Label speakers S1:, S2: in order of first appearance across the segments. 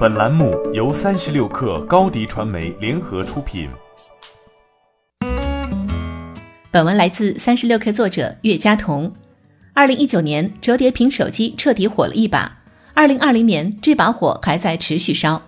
S1: 本栏目由三十六氪高低传媒联合出品。
S2: 本文来自三十六氪作者岳佳彤。二零一九年，折叠屏手机彻底火了一把。二零二零年，这把火还在持续烧。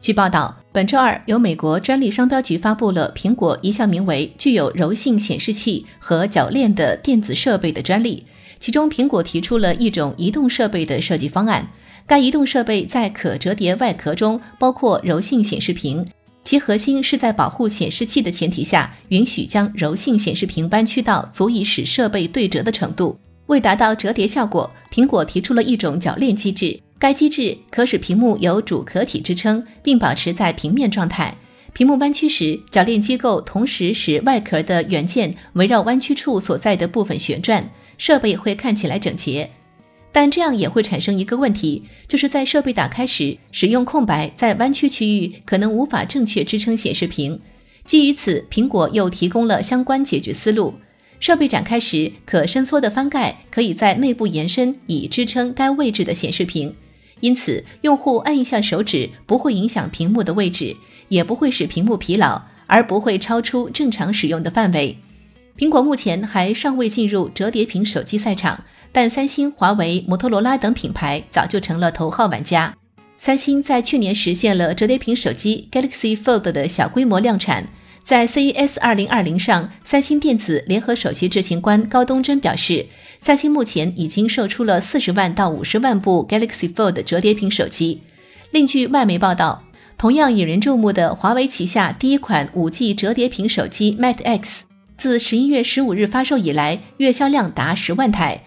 S2: 据报道，本周二，由美国专利商标局发布了苹果一项名为“具有柔性显示器和铰链的电子设备”的专利。其中，苹果提出了一种移动设备的设计方案。该移动设备在可折叠外壳中包括柔性显示屏，其核心是在保护显示器的前提下，允许将柔性显示屏弯曲到足以使设备对折的程度。为达到折叠效果，苹果提出了一种铰链机制。该机制可使屏幕由主壳体支撑，并保持在平面状态。屏幕弯曲时，铰链机构同时使外壳的元件围绕弯曲处所在的部分旋转，设备会看起来整洁。但这样也会产生一个问题，就是在设备打开时，使用空白在弯曲区域可能无法正确支撑显示屏。基于此，苹果又提供了相关解决思路。设备展开时，可伸缩的翻盖可以在内部延伸，以支撑该位置的显示屏。因此，用户按一下手指不会影响屏幕的位置，也不会使屏幕疲劳，而不会超出正常使用的范围。苹果目前还尚未进入折叠屏手机赛场，但三星、华为、摩托罗拉等品牌早就成了头号玩家。三星在去年实现了折叠屏手机 Galaxy Fold 的小规模量产。在 CES 二零二零上，三星电子联合首席执行官高东真表示，三星目前已经售出了四十万到五十万部 Galaxy Fold 折叠屏手机。另据外媒报道，同样引人注目的华为旗下第一款五 G 折叠屏手机 Mate X，自十一月十五日发售以来，月销量达十万台。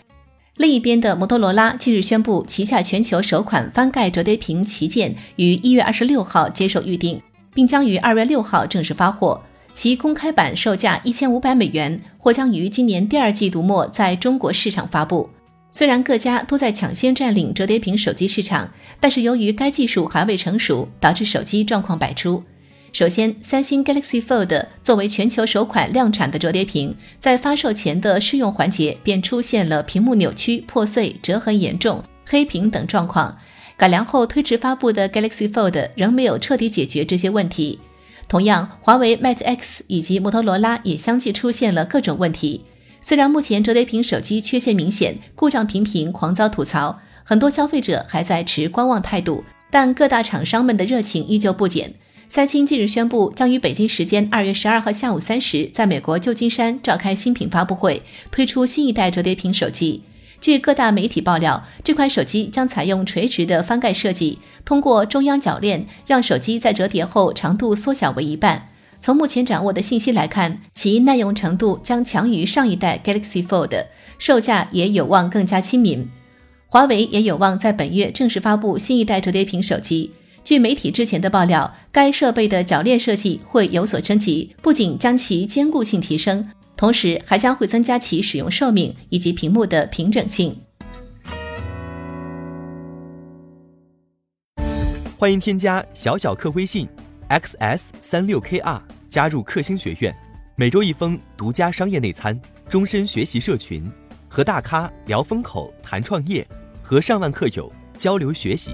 S2: 另一边的摩托罗拉近日宣布，旗下全球首款翻盖折叠屏旗舰于一月二十六号接受预定，并将于二月六号正式发货。其公开版售价一千五百美元，或将于今年第二季度末在中国市场发布。虽然各家都在抢先占领折叠屏手机市场，但是由于该技术还未成熟，导致手机状况百出。首先，三星 Galaxy Fold 作为全球首款量产的折叠屏，在发售前的试用环节便出现了屏幕扭曲、破碎、折痕严重、黑屏等状况。改良后推迟发布的 Galaxy Fold 仍没有彻底解决这些问题。同样，华为 Mate X 以及摩托罗拉也相继出现了各种问题。虽然目前折叠屏手机缺陷明显，故障频频，狂遭吐槽，很多消费者还在持观望态度，但各大厂商们的热情依旧不减。三星近日宣布，将于北京时间二月十二号下午三时，在美国旧金山召开新品发布会，推出新一代折叠屏手机。据各大媒体爆料，这款手机将采用垂直的翻盖设计，通过中央铰链让手机在折叠后长度缩小为一半。从目前掌握的信息来看，其耐用程度将强于上一代 Galaxy Fold，售价也有望更加亲民。华为也有望在本月正式发布新一代折叠屏手机。据媒体之前的爆料，该设备的铰链设计会有所升级，不仅将其坚固性提升。同时还将会增加其使用寿命以及屏幕的平整性。
S3: 欢迎添加小小客微信 xs 三六 kr 加入克星学院，每周一封独家商业内参，终身学习社群，和大咖聊风口谈创业，和上万客友交流学习。